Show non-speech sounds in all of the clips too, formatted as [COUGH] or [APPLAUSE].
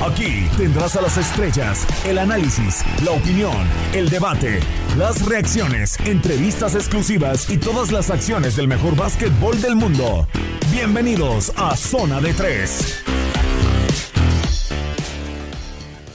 Aquí tendrás a las estrellas, el análisis, la opinión, el debate, las reacciones, entrevistas exclusivas y todas las acciones del mejor básquetbol del mundo. Bienvenidos a Zona de Tres.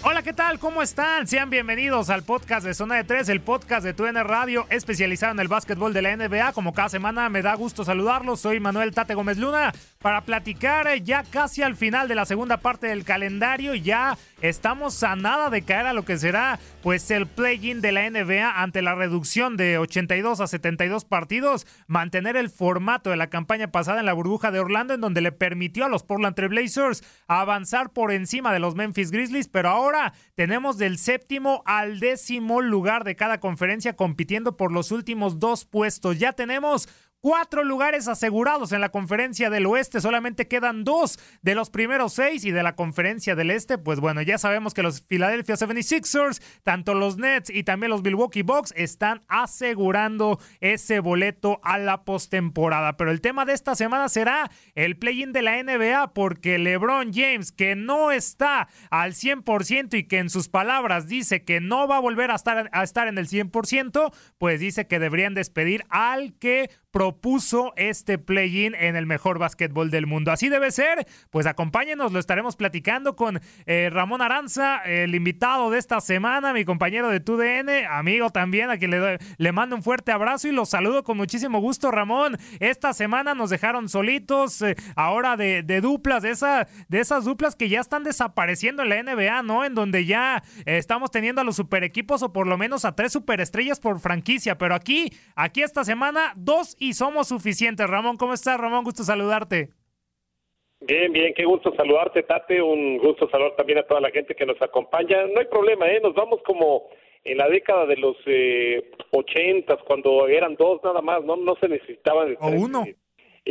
Hola, ¿qué tal? ¿Cómo están? Sean bienvenidos al podcast de Zona de Tres, el podcast de TUN Radio especializado en el básquetbol de la NBA. Como cada semana me da gusto saludarlos. Soy Manuel Tate Gómez Luna para platicar eh, ya casi al final de la segunda parte del calendario. Ya estamos a nada de caer a lo que será pues el play-in de la NBA ante la reducción de 82 a 72 partidos, mantener el formato de la campaña pasada en la burbuja de Orlando en donde le permitió a los Portland Trail Blazers avanzar por encima de los Memphis Grizzlies, pero ahora tenemos del séptimo al décimo lugar de cada conferencia compitiendo por los últimos dos puestos. Ya tenemos cuatro lugares asegurados en la conferencia del oeste, solamente quedan dos de los primeros seis y de la conferencia del este, pues bueno, ya sabemos que los Philadelphia 76ers, tanto los Nets y también los Milwaukee Bucks están asegurando ese boleto a la postemporada, pero el tema de esta semana será el play-in de la NBA porque LeBron James, que no está al 100% y que en sus palabras dice que no va a volver a estar, a estar en el 100%, pues dice que deberían despedir al que propuso este play-in en el mejor básquetbol del mundo. Así debe ser, pues acompáñenos, lo estaremos platicando con eh, Ramón Aranza, el invitado de esta semana, mi compañero de TUDN, amigo también, a quien le, le mando un fuerte abrazo y los saludo con muchísimo gusto, Ramón. Esta semana nos dejaron solitos, eh, ahora de, de, duplas, de, esa, de esas duplas que ya están desapareciendo en la NBA, ¿no? En donde ya eh, estamos teniendo a los super equipos o por lo menos a tres superestrellas por franquicia, pero aquí, aquí esta semana, dos y somos suficientes. Ramón, ¿cómo estás, Ramón? Gusto saludarte. Bien, bien, qué gusto saludarte, Tate. Un gusto saludar también a toda la gente que nos acompaña. No hay problema, ¿eh? Nos vamos como en la década de los eh, ochentas, cuando eran dos nada más, no, no se necesitaban o uno. Eh,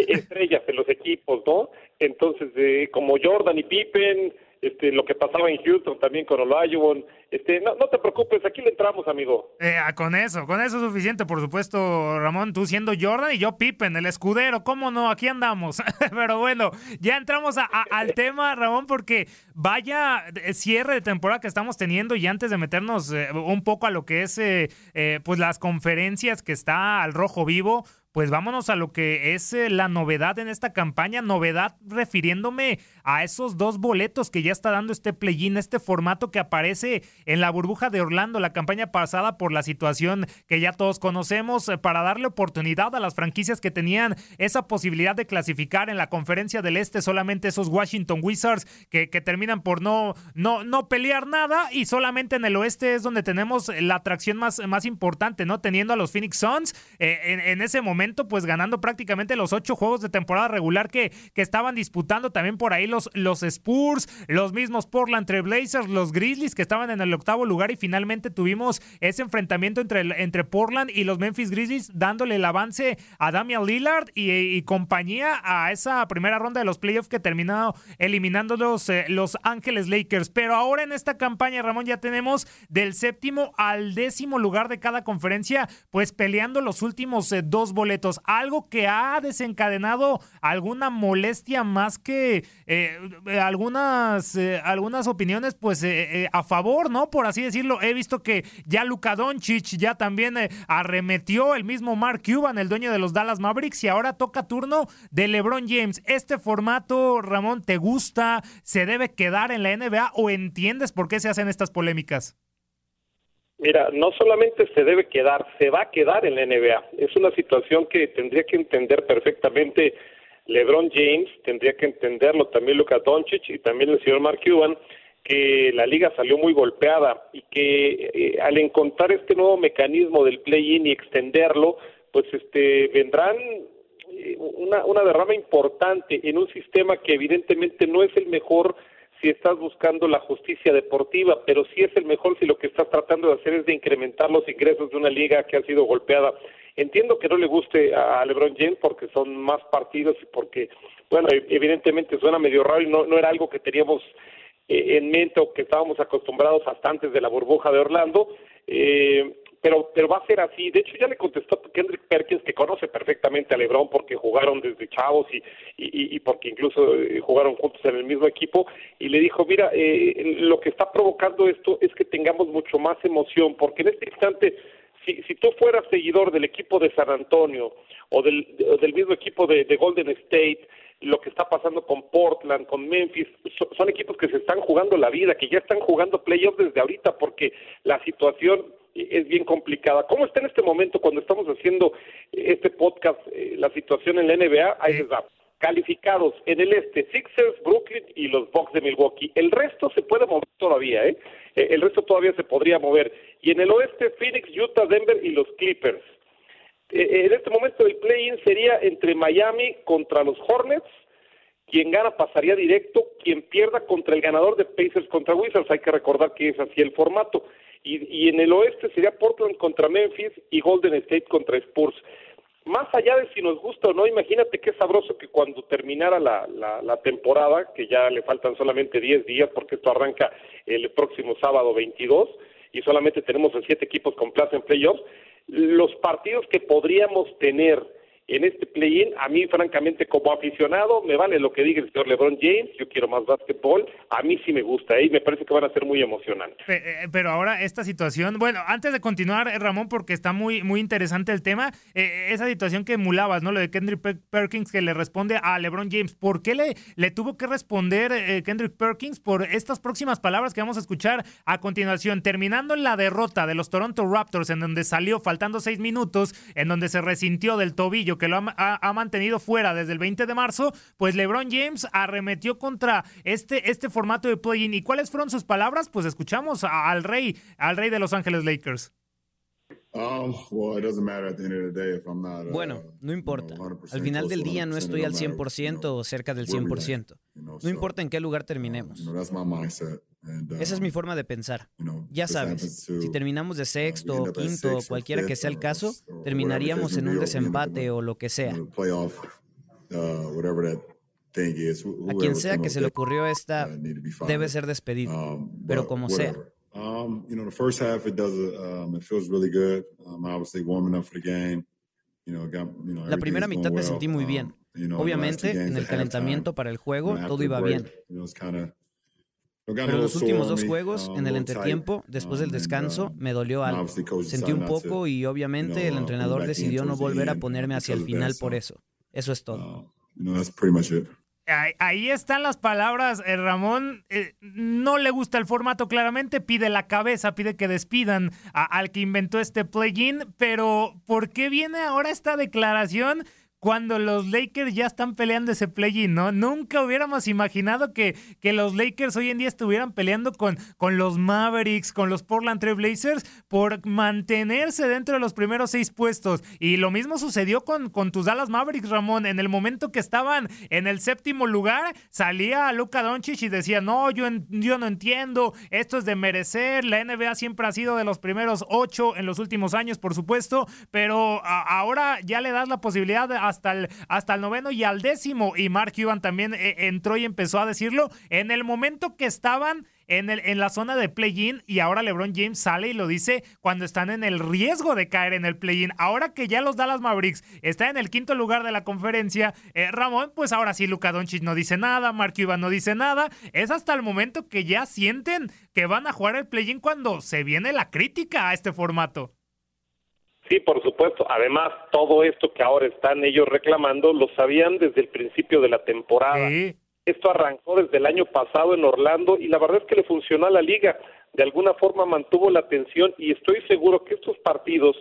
estrellas en los equipos, ¿no? Entonces, eh, como Jordan y Pippen, este, lo que pasaba en Houston también con Olajuwon. Este, no, no te preocupes, aquí le entramos, amigo. Eh, con eso, con eso es suficiente, por supuesto, Ramón, tú siendo Jordan y yo Pippen, el escudero, ¿cómo no? Aquí andamos. [LAUGHS] Pero bueno, ya entramos al tema, Ramón, porque vaya cierre de temporada que estamos teniendo y antes de meternos eh, un poco a lo que es eh, pues las conferencias que está al rojo vivo, pues vámonos a lo que es eh, la novedad en esta campaña, novedad refiriéndome a esos dos boletos que ya está dando este play-in, este formato que aparece en la burbuja de Orlando la campaña pasada por la situación que ya todos conocemos, eh, para darle oportunidad a las franquicias que tenían esa posibilidad de clasificar en la conferencia del Este, solamente esos Washington Wizards que, terminan por no, no, no pelear nada y solamente en el oeste es donde tenemos la atracción más, más importante, ¿no? Teniendo a los Phoenix Suns eh, en ese momento pues ganando prácticamente los ocho juegos de temporada regular que, que estaban disputando también por ahí los, los Spurs, los mismos Portland Trailblazers, los Grizzlies que estaban en el octavo lugar y finalmente tuvimos ese enfrentamiento entre, entre Portland y los Memphis Grizzlies dándole el avance a Damian Lillard y, compañía a esa primera ronda de los playoffs que terminó eliminando los, eh, los Ángeles Lakers. Pero ahora en esta campaña, Ramón, ya tenemos del séptimo al décimo lugar de cada conferencia, pues peleando los últimos eh, dos boletos algo que ha desencadenado alguna molestia más que eh, algunas, eh, algunas opiniones pues eh, a favor, ¿no? Por así decirlo. He visto que ya Luka Doncic ya también arremetió el mismo Mark Cuban, el dueño de los Dallas Mavericks, y ahora toca turno de LeBron James. ¿Este formato, Ramón, te gusta? ¿Se debe quedar en la NBA o entiendes por qué se hacen estas polémicas? Mira, no solamente se debe quedar, se va a quedar en la NBA. Es una situación que tendría que entender perfectamente LeBron James, tendría que entenderlo también Luka Doncic y también el señor Mark Cuban, que la liga salió muy golpeada y que eh, al encontrar este nuevo mecanismo del play-in y extenderlo, pues este vendrán eh, una, una derrama importante en un sistema que evidentemente no es el mejor si estás buscando la justicia deportiva, pero sí es el mejor si lo que estás tratando de hacer es de incrementar los ingresos de una liga que ha sido golpeada. Entiendo que no le guste a LeBron James porque son más partidos y porque, bueno, e-, evidentemente suena medio raro y no, no era algo que teníamos eh, en mente o que estábamos acostumbrados hasta antes de la burbuja de Orlando. Eh, pero, pero va a ser así. De hecho, ya le contestó Kendrick Perkins, que conoce perfectamente a LeBron porque jugaron desde chavos y, y, y porque incluso eh, jugaron juntos en el mismo equipo, y le dijo, mira, eh, lo que está provocando esto es que tengamos mucho más emoción, porque en este instante, si, si tú fueras seguidor del equipo de San Antonio o del, del mismo equipo de, de Golden State, lo que está pasando con Portland, con Memphis, son, equipos que se están jugando la vida, que ya están jugando playoffs desde ahorita porque la situación es bien complicada. ¿Cómo está en este momento cuando estamos haciendo este podcast eh, la situación en la NBA? Ahí da. Calificados en el este, Sixers, Brooklyn y los Bucks de Milwaukee. El resto se puede mover todavía, ¿eh? ¿eh? El resto todavía se podría mover. Y en el oeste, Phoenix, Utah, Denver y los Clippers. Eh, en este momento el play-in sería entre Miami contra los Hornets, quien gana pasaría directo, quien pierda contra el ganador de Pacers contra Wizards, hay que recordar que es así el formato. Y, en el oeste sería Portland contra Memphis y Golden State contra Spurs. Más allá de si nos gusta o no, imagínate qué sabroso que cuando terminara la, la, la temporada, que ya le faltan solamente 10 días porque esto arranca el próximo sábado 22 y solamente tenemos a siete equipos con plaza en playoffs, los partidos que podríamos tener en este play-in, a mí francamente como aficionado, me vale lo que diga el señor LeBron James, yo quiero más básquetbol, a mí sí me gusta ¿eh? y me parece que van a ser muy emocionantes. Eh, pero ahora esta situación, bueno, antes de continuar, eh, Ramón, porque está muy, muy interesante el tema, esa situación que emulabas, ¿no? Lo de Kendrick Perkins que le responde a LeBron James, ¿por qué le, le tuvo que responder Kendrick Perkins por estas próximas palabras que vamos a escuchar a continuación? Terminando en la derrota de los Toronto Raptors, en donde salió faltando seis minutos, en donde se resintió del tobillo que lo ha, mantenido fuera desde el 20 de marzo, pues LeBron James arremetió contra este, este formato de play-in. ¿Y cuáles fueron sus palabras? Pues escuchamos al rey, al rey de Los Ángeles Lakers. Bueno, no importa. Al final del día no estoy al 100% o cerca del 100%. No importa en qué lugar terminemos. Esa es mi um, forma de pensar. Ya sabes, si terminamos de uh, sexto o quinto, cualquiera que sea el caso, terminaríamos en un desempate o lo que sea. Uh, A quien sea que se le ocurrió esta, uh, debe ser despedido, um, pero como sea. La primera mitad me sentí muy bien. Um, Obviamente, en el calentamiento para el juego, todo iba bien. Pero en los últimos dos juegos, en el entretiempo, después del descanso, me dolió algo. Sentí un poco y obviamente el entrenador decidió no volver a ponerme hacia el final por eso. Eso es todo. Ahí están las palabras, eh, Ramón. Eh, no le gusta el formato claramente, pide la cabeza, pide que despidan al que inventó este plugin, pero ¿por qué viene ahora esta declaración? Cuando los Lakers ya están peleando ese play-in, ¿no? Nunca hubiéramos imaginado que, que, los Lakers hoy en día estuvieran peleando con, con los Mavericks, con los Portland Trail Blazers por mantenerse dentro de los primeros seis puestos. Y lo mismo sucedió con, con tus Dallas Mavericks, Ramón. En el momento que estaban en el séptimo lugar, salía Luka Doncic y decía, no, yo, yo no entiendo, esto es de merecer, la NBA siempre ha sido de los primeros ocho en los últimos años, por supuesto, pero ahora ya le das la posibilidad de hasta el, hasta el noveno y al décimo. Y Mark Cuban también eh, entró y empezó a decirlo en el momento que estaban en, el, en la zona de play-in y ahora LeBron James sale y lo dice cuando están en el riesgo de caer en el play-in. Ahora que ya los Dallas Mavericks están en el quinto lugar de la conferencia, eh, Ramón, pues ahora sí Luka Doncic no dice nada, Mark Cuban no dice nada. Es hasta el momento que ya sienten que van a jugar el play-in cuando se viene la crítica a este formato. Sí, por supuesto. Además, todo esto que ahora están ellos reclamando lo sabían desde el principio de la temporada. Esto arrancó desde el año pasado en Orlando y la verdad es que le funcionó a la liga. De alguna forma mantuvo la atención y estoy seguro que estos partidos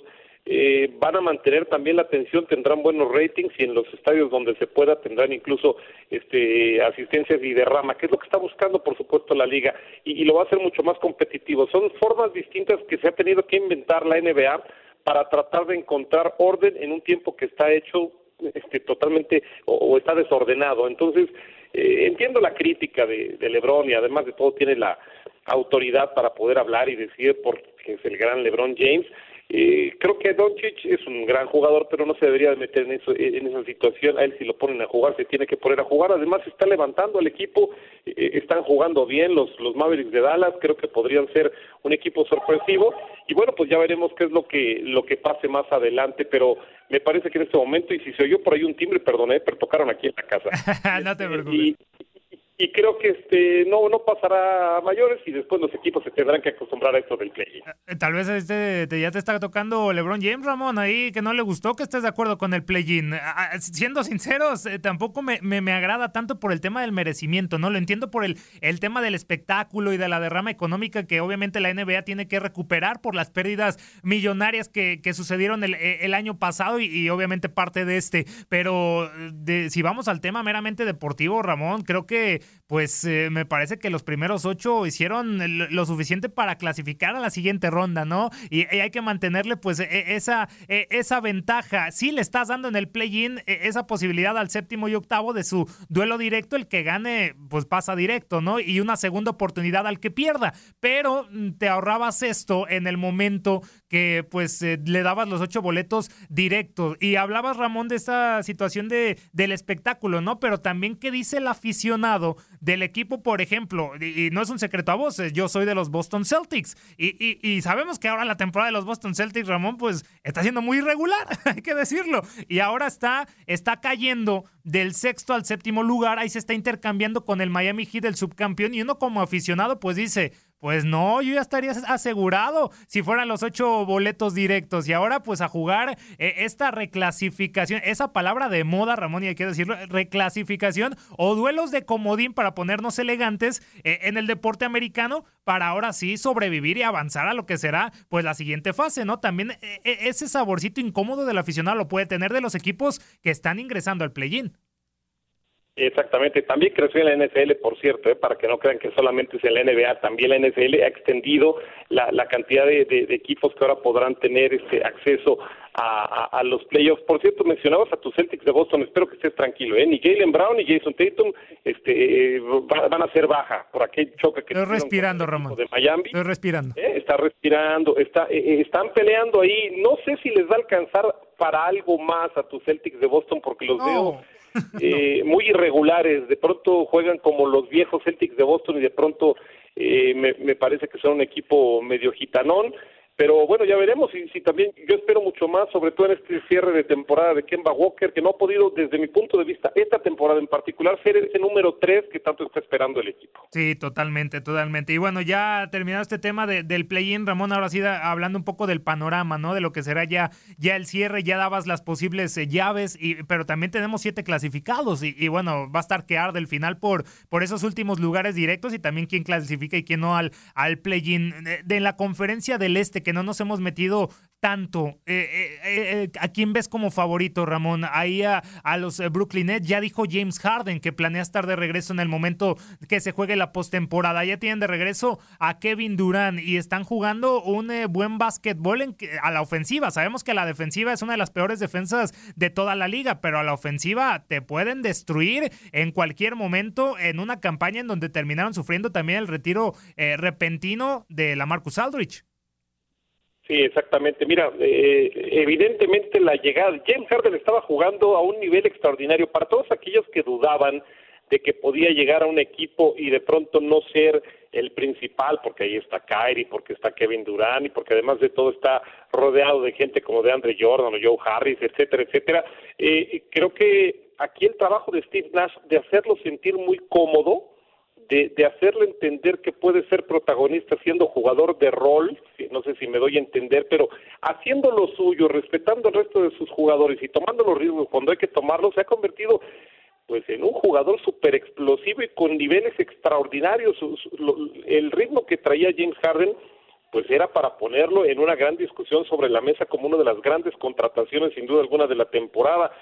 eh, van a mantener también la atención, tendrán buenos ratings y en los estadios donde se pueda tendrán incluso este, asistencias y derrama, que es lo que está buscando por supuesto la liga y, lo va a hacer mucho más competitivo. Son formas distintas que se ha tenido que inventar la NBA para tratar de encontrar orden en un tiempo que está hecho este, totalmente o, está desordenado. Entonces, eh, entiendo la crítica de, de Lebron y además de todo tiene la autoridad para poder hablar y decir porque es el gran Lebron James, eh, creo que Doncic es un gran jugador, pero no se debería de meter en, eso, en esa situación. A él si lo ponen a jugar, se tiene que poner a jugar. Además, está levantando al equipo, eh, están jugando bien los, los Mavericks de Dallas, creo que podrían ser un equipo sorpresivo. Y bueno, pues ya veremos qué es lo que, lo que pase más adelante, pero me parece que en este momento, y si se oyó por ahí un timbre, perdoné, pero tocaron aquí en la casa. [LAUGHS] no te este, preocupes y creo que este no no pasará a mayores y después los equipos se tendrán que acostumbrar a esto del play. Eh, tal vez este ya te está tocando LeBron James Ramón ahí que no le gustó que estés de acuerdo con el play-in. Siendo sinceros, eh, tampoco me, me, agrada tanto por el tema del merecimiento, ¿no? Lo entiendo por el, el tema del espectáculo y de la derrama económica que obviamente la NBA tiene que recuperar por las pérdidas millonarias que, que sucedieron el, el, año pasado y, obviamente parte de este. Pero de, si vamos al tema meramente deportivo, Ramón, creo que pues eh, me parece que los primeros ocho hicieron lo suficiente para clasificar a la siguiente ronda, ¿no? Y, hay que mantenerle pues e, esa, e, esa ventaja. Si le estás dando en el play-in e, esa posibilidad al séptimo y octavo de su duelo directo, el que gane pues pasa directo, ¿no? Y una segunda oportunidad al que pierda. Pero mm, te ahorrabas esto en el momento que pues eh, le dabas los ocho boletos directos. Y hablabas, Ramón, de esa situación de, del espectáculo, ¿no? Pero también qué dice el aficionado del equipo, por ejemplo, y, no es un secreto a voces, yo soy de los Boston Celtics. Y, y, sabemos que ahora la temporada de los Boston Celtics, Ramón, pues está siendo muy irregular, [LAUGHS] hay que decirlo. Y ahora está, está cayendo del sexto al séptimo lugar, ahí se está intercambiando con el Miami Heat, el subcampeón, y uno como aficionado, pues dice, pues no, yo ya estaría asegurado si fueran los ocho boletos directos. Y ahora, pues a jugar eh, esta reclasificación, esa palabra de moda, Ramón, y hay que decirlo, reclasificación o duelos de comodín para ponernos elegantes eh, en el deporte americano, para ahora sí sobrevivir y avanzar a lo que será, pues la siguiente fase, ¿no? También eh, ese saborcito incómodo del aficionado lo puede tener de los equipos que están ingresando al play-in. Exactamente, también creció en la NFL, por cierto, ¿eh? para que no crean que solamente es en la NBA, también la NFL ha extendido la, la cantidad de, equipos que ahora podrán tener este acceso a, los playoffs. Por cierto, mencionabas a tus Celtics de Boston, espero que estés tranquilo, ¿eh? ni Jalen Brown ni Jason Tatum este, eh, van a ser baja por aquel choque que Estoy respirando, Ramón. de Miami. Estoy respirando. ¿Eh? Está respirando, está, están peleando ahí. No sé si les va a alcanzar para algo más a tus Celtics de Boston porque los veo [LAUGHS] eh, muy irregulares. De pronto juegan como los viejos Celtics de Boston y de pronto eh, me, me, parece que son un equipo medio gitanón. Pero bueno, ya veremos y si también yo espero mucho más, sobre todo en este cierre de temporada de Kemba Walker, que no ha podido, desde mi punto de vista, esta temporada en particular, ser ese número 3 que tanto está esperando el equipo. Sí, totalmente, totalmente. Y bueno, ya terminado este tema del play-in, Ramón, ahora sí hablando un poco del panorama, ¿no? De lo que será ya, ya el cierre, ya dabas las posibles eh, llaves, y, pero también tenemos siete clasificados y, bueno, va a estar que arde el final por, por esos últimos lugares directos y también quién clasifica y quién no al, al play-in. De, la conferencia del este, que no nos hemos metido tanto. Eh, eh, eh, ¿A quién ves como favorito, Ramón? Ahí a, los Brooklyn Nets ya dijo James Harden que planea estar de regreso en el momento que se juegue la postemporada. Ya tienen de regreso a Kevin Durant y están jugando un buen básquetbol a la ofensiva. Sabemos que la defensiva es una de las peores defensas de toda la liga, pero a la ofensiva te pueden destruir en cualquier momento en una campaña en donde terminaron sufriendo también el retiro repentino de la Marcus Aldrich. Sí, exactamente. Mira, eh, evidentemente la llegada, James Harden estaba jugando a un nivel extraordinario para todos aquellos que dudaban de que podía llegar a un equipo y de pronto no ser el principal, porque ahí está Kyrie, porque está Kevin Durant y porque además de todo está rodeado de gente como de Andre Jordan o Joe Harris, etcétera, etcétera. Eh, creo que aquí el trabajo de Steve Nash de hacerlo sentir muy cómodo, de, hacerle entender que puede ser protagonista siendo jugador de rol, no sé si me doy a entender, pero haciendo lo suyo, respetando al resto de sus jugadores y tomando los riesgos cuando hay que tomarlos, se ha convertido pues en un jugador súper explosivo y con niveles extraordinarios. El ritmo que traía James Harden pues era para ponerlo en una gran discusión sobre la mesa como una de las grandes contrataciones, sin duda alguna, de la temporada.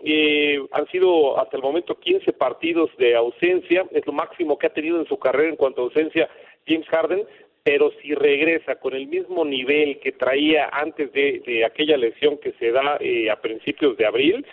Eh, han sido hasta el momento 15 partidos de ausencia, es lo máximo que ha tenido en su carrera en cuanto a ausencia James Harden, pero si regresa con el mismo nivel que traía antes de, aquella lesión que se da eh, a principios de abril,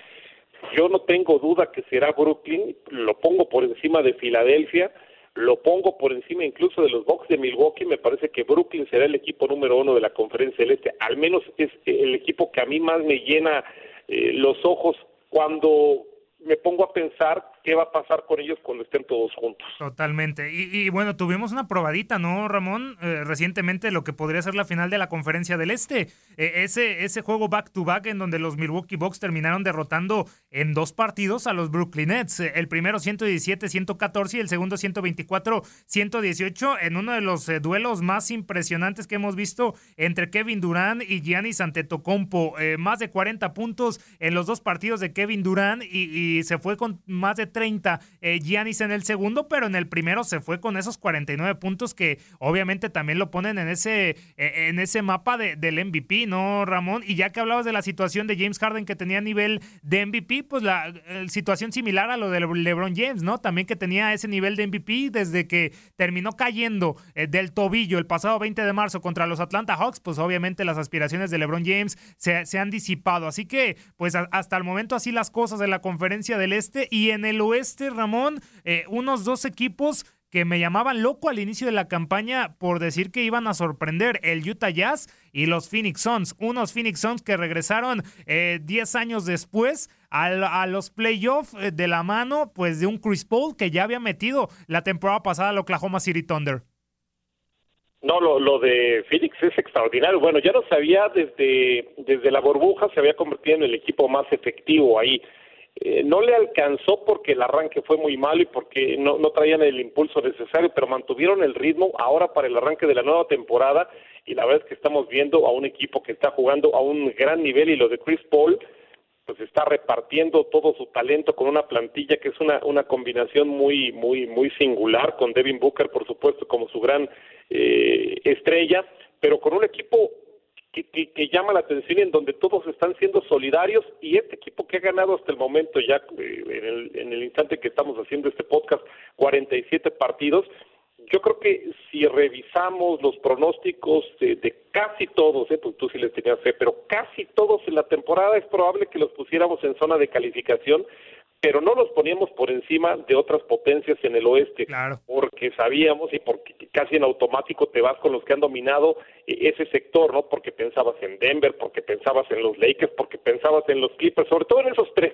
yo no tengo duda que será Brooklyn, lo pongo por encima de Filadelfia, lo pongo por encima incluso de los Bucks de Milwaukee, me parece que Brooklyn será el equipo número uno de la conferencia del Este, al menos es el equipo que a mí más me llena eh, los ojos cuando me pongo a pensar qué va a pasar con ellos cuando estén todos juntos. Totalmente. Y, bueno, tuvimos una probadita, ¿no, Ramón? Eh, recientemente lo que podría ser la final de la conferencia del Este. Eh, ese, ese juego back-to-back en donde los Milwaukee Bucks terminaron derrotando en dos partidos a los Brooklyn Nets. Eh, el primero 117-114 y el segundo 124-118 en uno de los duelos más impresionantes que hemos visto entre Kevin Durant y Giannis Antetokounmpo. más de 40 puntos en los dos partidos de Kevin Durant y, y se fue con más de 30 eh, Giannis en el segundo, pero en el primero se fue con esos 49 puntos que obviamente también lo ponen en ese, eh, en ese mapa de, del MVP, ¿no, Ramón? Y ya que hablabas de la situación de James Harden que tenía nivel de MVP, pues la eh, situación similar a lo de LeBron James, ¿no? También que tenía ese nivel de MVP desde que terminó cayendo del tobillo el pasado 20 de marzo contra los Atlanta Hawks, pues obviamente las aspiraciones de LeBron James se, se han disipado. Así que, pues hasta el momento así las cosas de la conferencia del Este y en el oeste, Ramón, eh, unos dos equipos que me llamaban loco al inicio de la campaña por decir que iban a sorprender el Utah Jazz y los Phoenix Suns. Unos Phoenix Suns que regresaron 10 eh, años después a, los playoffs eh, de la mano pues de un Chris Paul que ya había metido la temporada pasada al Oklahoma City Thunder. No, lo, lo de Phoenix es extraordinario. Bueno, ya lo sabía desde, desde la burbuja, se había convertido en el equipo más efectivo ahí. Eh, no le alcanzó porque el arranque fue muy malo y porque no, traían el impulso necesario, pero mantuvieron el ritmo ahora para el arranque de la nueva temporada. Y la verdad es que estamos viendo a un equipo que está jugando a un gran nivel y lo de Chris Paul pues está repartiendo todo su talento con una plantilla que es una, una combinación muy muy muy singular con Devin Booker por supuesto como su gran eh, estrella pero con un equipo que, llama la atención y en donde todos están siendo solidarios y este equipo que ha ganado hasta el momento ya eh, en, el, en el instante que estamos haciendo este podcast 47 partidos yo creo que si revisamos los pronósticos de, casi todos, ¿eh? pues tú sí les tenías fe, pero casi todos en la temporada es probable que los pusiéramos en zona de calificación pero no los poníamos por encima de otras potencias en el oeste, porque sabíamos y porque casi en automático te vas con los que han dominado e-, ese sector, ¿no? Porque pensabas en Denver, porque pensabas en los Lakers, porque pensabas en los Clippers, sobre todo en esos tres.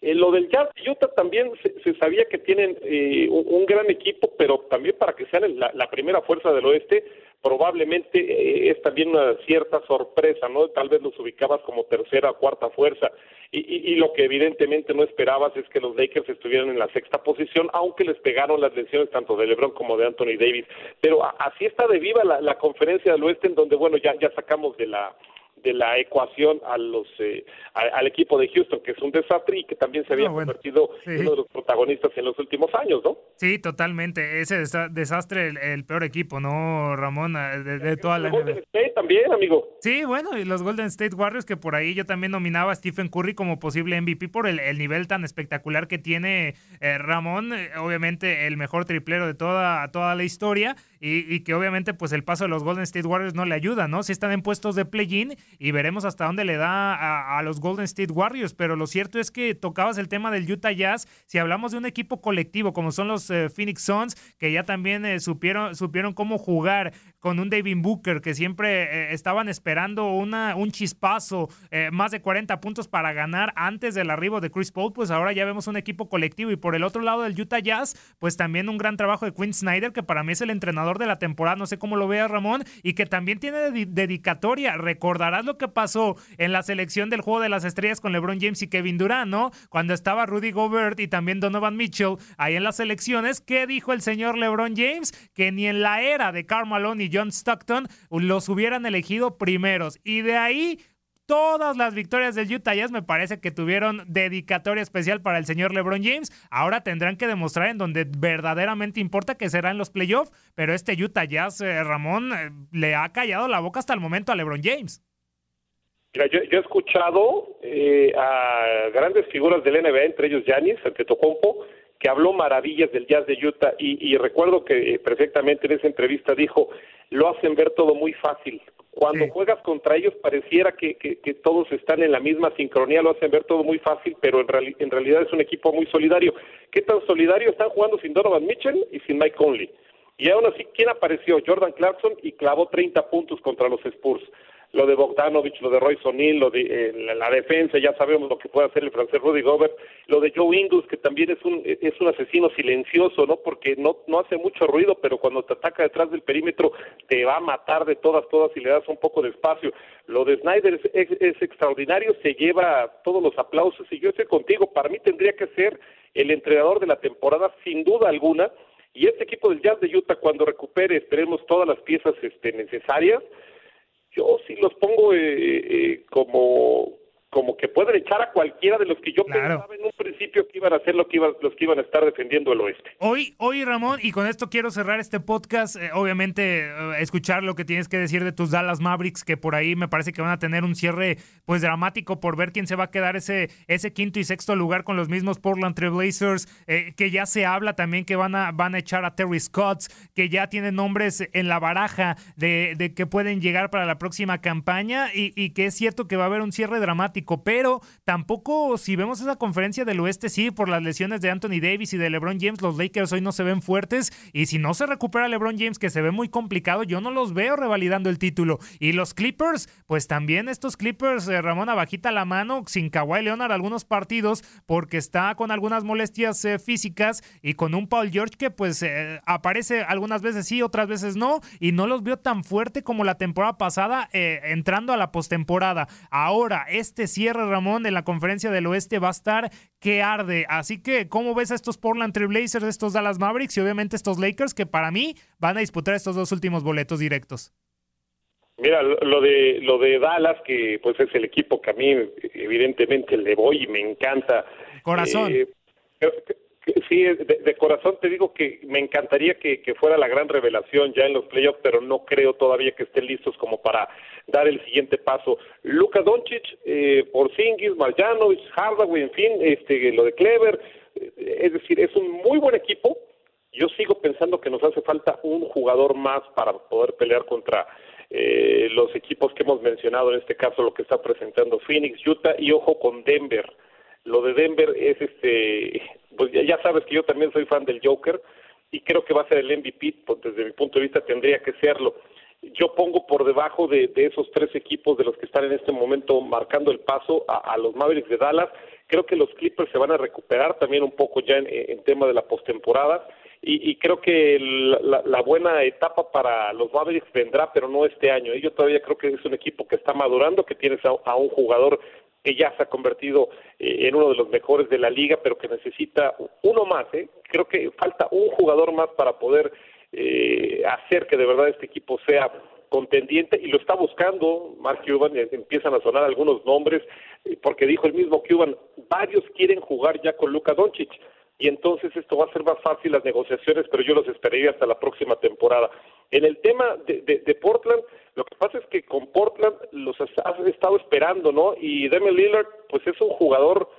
En lo del Jazz Utah también se, sabía que tienen eh, un, gran equipo, pero también para que sean la, primera fuerza del oeste, probablemente eh, es también una cierta sorpresa, ¿no? Tal vez los ubicabas como tercera o cuarta fuerza. Y, lo que evidentemente no esperabas es que los Lakers estuvieran en la sexta posición, aunque les pegaron las lesiones tanto de LeBron como de Anthony Davis. Pero así está de viva la, la conferencia del oeste, en donde, bueno, ya, ya sacamos de la de la ecuación a los eh, al equipo de Houston, que es un desastre y que también se había ah, convertido en uno de los protagonistas en los últimos años, ¿no? Sí, totalmente. Ese desastre, el, peor equipo, ¿no, Ramón? Ah, de, toda la. Golden State también, amigo. Sí, bueno, y los Golden State Warriors, que por ahí yo también nominaba a Stephen Curry como posible MVP por el, nivel tan espectacular que tiene eh, Ramón, eh, obviamente el mejor triplero de toda, toda la historia, y, y, que obviamente pues el paso de los Golden State Warriors no le ayuda, ¿no? Si están en puestos de play-in y veremos hasta dónde le da a, los Golden State Warriors, pero lo cierto es que tocabas el tema del Utah Jazz, si hablamos de un equipo colectivo como son los eh, Phoenix Suns, que ya también eh, supieron, supieron cómo jugar con un David Booker, que siempre eh, estaban esperando una, un chispazo, más de 40 puntos para ganar antes del arribo de Chris Paul, pues ahora ya vemos un equipo colectivo y por el otro lado del Utah Jazz, pues también un gran trabajo de Quinn Snyder, que para mí es el entrenador de la temporada, no sé cómo lo vea Ramón, y que también tiene dedicatoria, recordarás lo que pasó en la selección del Juego de las Estrellas con LeBron James y Kevin Durant, ¿no? Cuando estaba Rudy Gobert y también Donovan Mitchell ahí en las selecciones, ¿qué dijo el señor LeBron James? Que ni en la era de Karl Malone y John Stockton los hubieran elegido primeros. Y de ahí todas las victorias del Utah Jazz me parece que tuvieron dedicatoria especial para el señor LeBron James. Ahora tendrán que demostrar en donde verdaderamente importa que será en los playoffs, pero este Utah Jazz, eh, Ramón, eh, le ha callado la boca hasta el momento a LeBron James. Mira, yo, he escuchado eh, a grandes figuras del NBA, entre ellos Giannis Antetokounmpo, que habló maravillas del Jazz de Utah y, recuerdo que perfectamente en esa entrevista dijo, lo hacen ver todo muy fácil. Cuando juegas contra ellos pareciera que, todos están en la misma sincronía, lo hacen ver todo muy fácil, pero en, en realidad es un equipo muy solidario. ¿Qué tan solidario? Están jugando sin Donovan Mitchell y sin Mike Conley. Y aún así, ¿quién apareció? Jordan Clarkson y clavó 30 puntos contra los Spurs lo de Bogdanovich, lo de Roy Sonil, lo de eh, la, defensa, ya sabemos lo que puede hacer el francés Rudy Gobert, lo de Joe Ingles, que también es un, es un asesino silencioso, ¿no? Porque no, no hace mucho ruido, pero cuando te ataca detrás del perímetro te va a matar de todas, todas y le das un poco de espacio. Lo de Snyder es, es extraordinario, se lleva todos los aplausos y yo estoy contigo, para mí tendría que ser el entrenador de la temporada sin duda alguna, y este equipo del Jazz de Utah cuando recupere, esperemos todas las piezas este, necesarias, yo sí los pongo eh, eh, como como que pueden echar a cualquiera de los que yo pensaba en un principio que iban a hacer lo que iban, los que iban a estar defendiendo el oeste. Hoy, hoy Ramón, y con esto quiero cerrar este podcast, eh, obviamente eh, escuchar lo que tienes que decir de tus Dallas Mavericks, que por ahí me parece que van a tener un cierre pues dramático por ver quién se va a quedar ese, ese quinto y sexto lugar con los mismos Portland Trailblazers, eh, que ya se habla también que van a, van a echar a Terry Scott, que ya tienen nombres en la baraja de, de que pueden llegar para la próxima campaña y, y que es cierto que va a haber un cierre dramático pero tampoco si vemos esa conferencia del oeste, sí, por las lesiones de Anthony Davis y de LeBron James, los Lakers hoy no se ven fuertes y si no se recupera LeBron James, que se ve muy complicado, yo no los veo revalidando el título. Y los Clippers, pues también estos Clippers, eh, Ramón abajita la mano, sin Kawhi Leonard algunos partidos, porque está con algunas molestias eh, físicas y con un Paul George que pues eh, aparece algunas veces sí, otras veces no, y no los veo tan fuerte como la temporada pasada entrando a la postemporada. Ahora, este cierre, Ramón, en la conferencia del oeste va a estar que arde. Así que, ¿cómo ves a estos Portland Trailblazers, estos Dallas Mavericks y obviamente estos Lakers que para mí van a disputar estos dos últimos boletos directos? Mira, lo de lo de Dallas, que pues es el equipo que a mí evidentemente le voy y me encanta. Corazón. Eh, Sí, de, corazón te digo que me encantaría que, fuera la gran revelación ya en los playoffs, pero no creo todavía que estén listos como para dar el siguiente paso. Luka Doncic, eh, Porzingis, Marjanovic, Hardaway, en fin, este, lo de Clever, eh, es decir, es un muy buen equipo. Yo sigo pensando que nos hace falta un jugador más para poder pelear contra eh, los equipos que hemos mencionado, en este caso lo que está presentando Phoenix, Utah y ojo con Denver. Lo de Denver es este, pues ya, sabes que yo también soy fan del Joker y creo que va a ser el MVP, pues desde mi punto de vista tendría que serlo. Yo pongo por debajo de, esos tres equipos de los que están en este momento marcando el paso a, los Mavericks de Dallas. Creo que los Clippers se van a recuperar también un poco ya en, tema de la postemporada. Y, y, creo que la, buena etapa para los Mavericks vendrá, pero no este año. Yo todavía creo que es un equipo que está madurando, que tienes a un jugador que ya se ha convertido eh, en uno de los mejores de la liga, pero que necesita uno más. ¿eh? Creo que falta un jugador más para poder eh, hacer que de verdad este equipo sea contendiente y lo está buscando Mark Cuban, empiezan a sonar algunos nombres, porque dijo el mismo Cuban, varios quieren jugar ya con Luka Doncic y entonces esto va a ser más fácil las negociaciones, pero yo los esperaría hasta la próxima temporada. En el tema de, de, Portland, lo que pasa es que con Portland los has, estado esperando, ¿no? Y Damian Lillard, pues es un jugador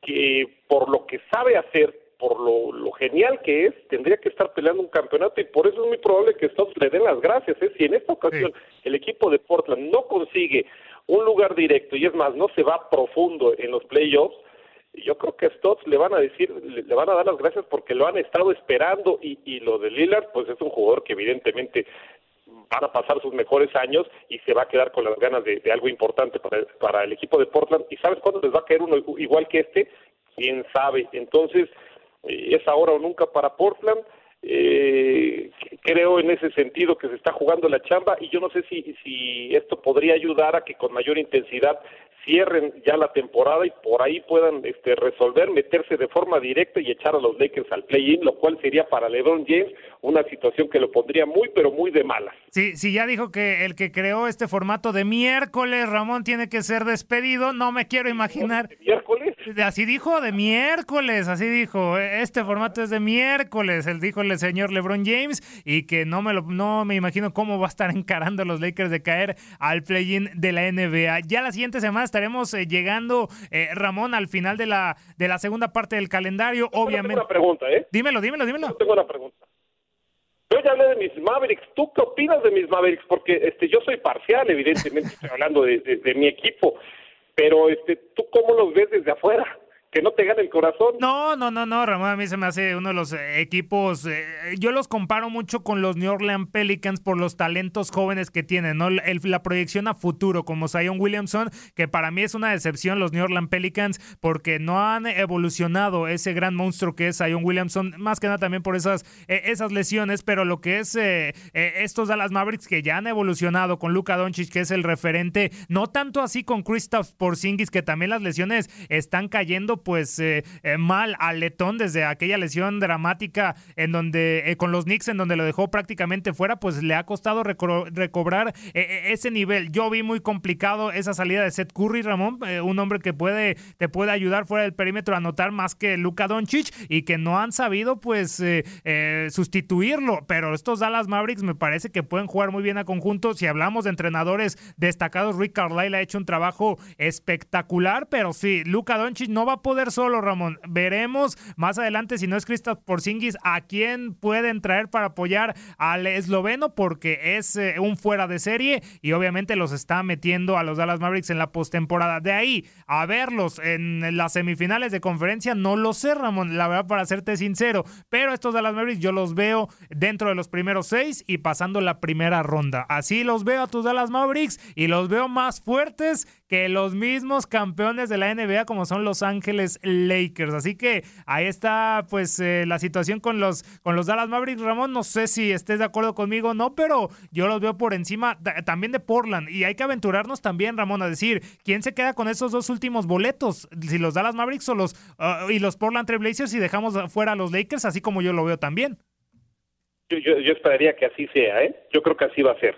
que por lo que sabe hacer, por lo, lo, genial que es, tendría que estar peleando un campeonato y por eso es muy probable que estos le den las gracias. ¿eh? Si en esta ocasión el equipo de Portland no consigue un lugar directo y es más, no se va profundo en los playoffs, yo creo que a Stotts le van a decir, le, van a dar las gracias porque lo han estado esperando y, y lo de Lillard, pues es un jugador que evidentemente van a pasar sus mejores años y se va a quedar con las ganas de, algo importante para, para el equipo de Portland. ¿Y sabes cuándo les va a caer uno igual que este? ¿Quién sabe? Entonces, eh, es ahora o nunca para Portland. Eh, creo en ese sentido que se está jugando la chamba y yo no sé si, si esto podría ayudar a que con mayor intensidad cierren ya la temporada y por ahí puedan este, resolver, meterse de forma directa y echar a los Lakers al play-in, lo cual sería para LeBron James una situación que lo pondría muy, pero muy de malas. Sí, sí, ya dijo que el que creó este formato de miércoles, Ramón, tiene que ser despedido. No me quiero imaginar. miércoles? Así dijo, de miércoles, así dijo. Este formato es de miércoles, el dijo el señor LeBron James, y que no me, lo, no me imagino cómo va a estar [LAUGHS] encarando a los Lakers de caer al play-in de la NBA. Ya la siguiente semana estaremos eh, llegando, eh, Ramón, al final de la, de la segunda parte del calendario, obviamente. Tengo una pregunta, ¿eh? Dímelo, dímelo, dímelo. tengo una pregunta. Yo ya hablé de mis Mavericks. ¿Tú qué opinas de mis Mavericks? Porque este, yo soy parcial, evidentemente, [LAUGHS] estoy hablando de, de mi equipo. Pero este, ¿tú cómo los ves desde afuera? Que no te gane el corazón. No, no, no, no, Ramón, a mí se me hace uno de los eh, equipos, eh, yo los comparo mucho con los New Orleans Pelicans por los talentos jóvenes que tienen, ¿no? la proyección a futuro, como Zion Williamson, que para mí es una decepción los New Orleans Pelicans porque no han evolucionado ese gran monstruo que es Zion Williamson, más que nada también por esas, eh, esas lesiones, pero lo que es estos Dallas Mavericks que ya han evolucionado con Luka Doncic, que es el referente, no tanto así con Kristaps Porzingis, que también las lesiones están cayendo pues eh, eh, mal al Letón desde aquella lesión dramática en donde eh, con los Knicks en donde lo dejó prácticamente fuera, pues le ha costado recobrar ese nivel. Yo vi muy complicado esa salida de Seth Curry, Ramón, un hombre que puede te puede ayudar fuera del perímetro a anotar más que Luka Doncic y que no han sabido pues sustituirlo, pero estos Dallas Mavericks me parece que pueden jugar muy bien a conjunto. Si hablamos de entrenadores destacados, Rick Carlisle ha hecho un trabajo espectacular, pero sí, Luka Doncic no va a poder solo, Ramón. Veremos más adelante si no es Kristaps Porzingis a quién pueden traer para apoyar al esloveno porque es eh, un fuera de serie y obviamente los está metiendo a los Dallas Mavericks en la postemporada. De ahí a verlos en las semifinales de conferencia no lo sé, Ramón, la verdad para serte sincero, pero estos Dallas Mavericks yo los veo dentro de los primeros seis y pasando la primera ronda. Así los veo a tus Dallas Mavericks y los veo más fuertes que los mismos campeones de la NBA como son Los Ángeles Lakers. Así que ahí está pues eh, la situación con los, con los Dallas Mavericks. Ramón, no sé si estés de acuerdo conmigo o no, pero yo los veo por encima también de Portland. Y hay que aventurarnos también, Ramón, a decir quién se queda con esos dos últimos boletos. Si los Dallas Mavericks o los, uh, y los Portland Trailblazers y dejamos fuera a los Lakers, así como yo lo veo también. Yo, yo, esperaría que así sea, ¿eh? Yo creo que así va a ser.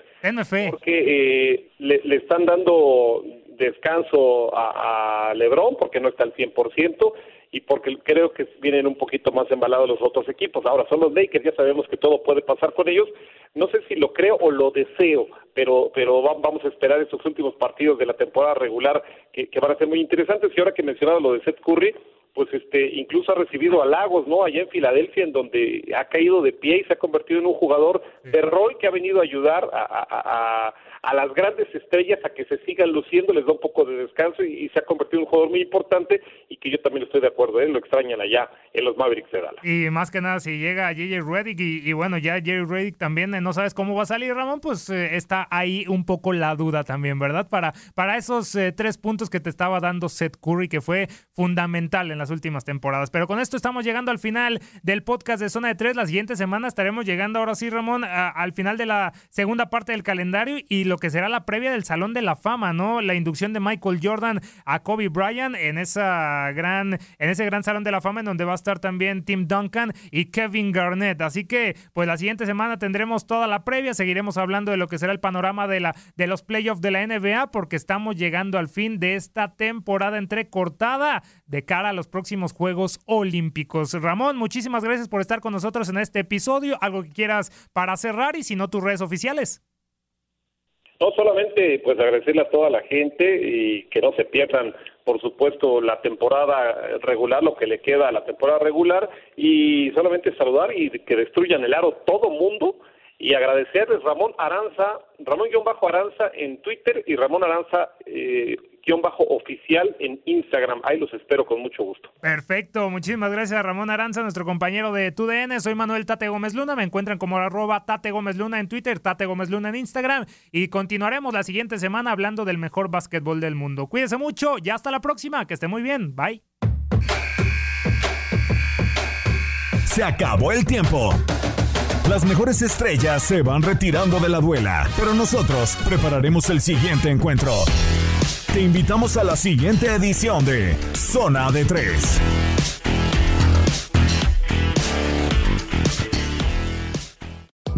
Porque eh, le, le, están dando descanso a, Lebron porque no está al 100% y porque creo que vienen un poquito más embalados los otros equipos. Ahora son los Lakers, ya sabemos que todo puede pasar con ellos. No sé si lo creo o lo deseo, pero pero vamos a esperar estos últimos partidos de la temporada regular que, que van a ser muy interesantes. Y ahora que mencionaba lo de Seth Curry, pues este incluso ha recibido halagos, ¿no? Allá en Filadelfia, en donde ha caído de pie y se ha convertido en un jugador de rol que ha venido a ayudar a, a, las grandes estrellas a que se sigan luciendo, les da un poco de descanso y, se ha convertido en un jugador muy importante y que yo también estoy de acuerdo, ¿eh? lo extrañan allá en los Mavericks de Dallas. Y más que nada, si llega J.J. Redick y, bueno, ya Jerry Redick también eh, no sabes cómo va a salir, Ramón, pues eh, está ahí un poco la duda también, ¿verdad? Para, para esos eh, tres puntos que te estaba dando Seth Curry, que fue fundamental en las últimas temporadas. Pero con esto estamos llegando al final del podcast de Zona de Tres. La siguiente semana estaremos llegando ahora sí, Ramón, al final de la segunda parte del calendario y lo que será la previa del Salón de la Fama, ¿no? La inducción de Michael Jordan a Kobe Bryant en esa gran, en ese gran Salón de la Fama en donde va a estar también Tim Duncan y Kevin Garnett. Así que, pues la siguiente semana tendremos toda la previa, seguiremos hablando de lo que será el panorama de la de los playoffs de la NBA porque estamos llegando al fin de esta temporada entrecortada de cara a los próximos Juegos Olímpicos. Ramón, muchísimas gracias por estar con nosotros en este episodio. Algo que quieras para cerrar y si no tus redes oficiales. No solamente pues agradecerle a toda la gente y que no se pierdan por supuesto la temporada regular, lo que le queda a la temporada regular y solamente saludar y que destruyan el aro todo mundo y agradecerles Ramón Aranza, Ramón-Aranza en Twitter y Ramón Aranza eh, bajo oficial en Instagram. Ahí los espero con mucho gusto. Perfecto, muchísimas gracias Ramón Aranza, nuestro compañero de TUDN. Soy Manuel Tate Gómez Luna, me encuentran como arroba Tate Gómez Luna en Twitter, Tate Gómez Luna en Instagram y continuaremos la siguiente semana hablando del mejor básquetbol del mundo. Cuídense mucho y hasta la próxima, que esté muy bien, bye. Se acabó el tiempo. Las mejores estrellas se van retirando de la duela, pero nosotros prepararemos el siguiente encuentro. Te invitamos a la siguiente edición de Zona de Tres.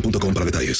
boostmobile.com para detalles.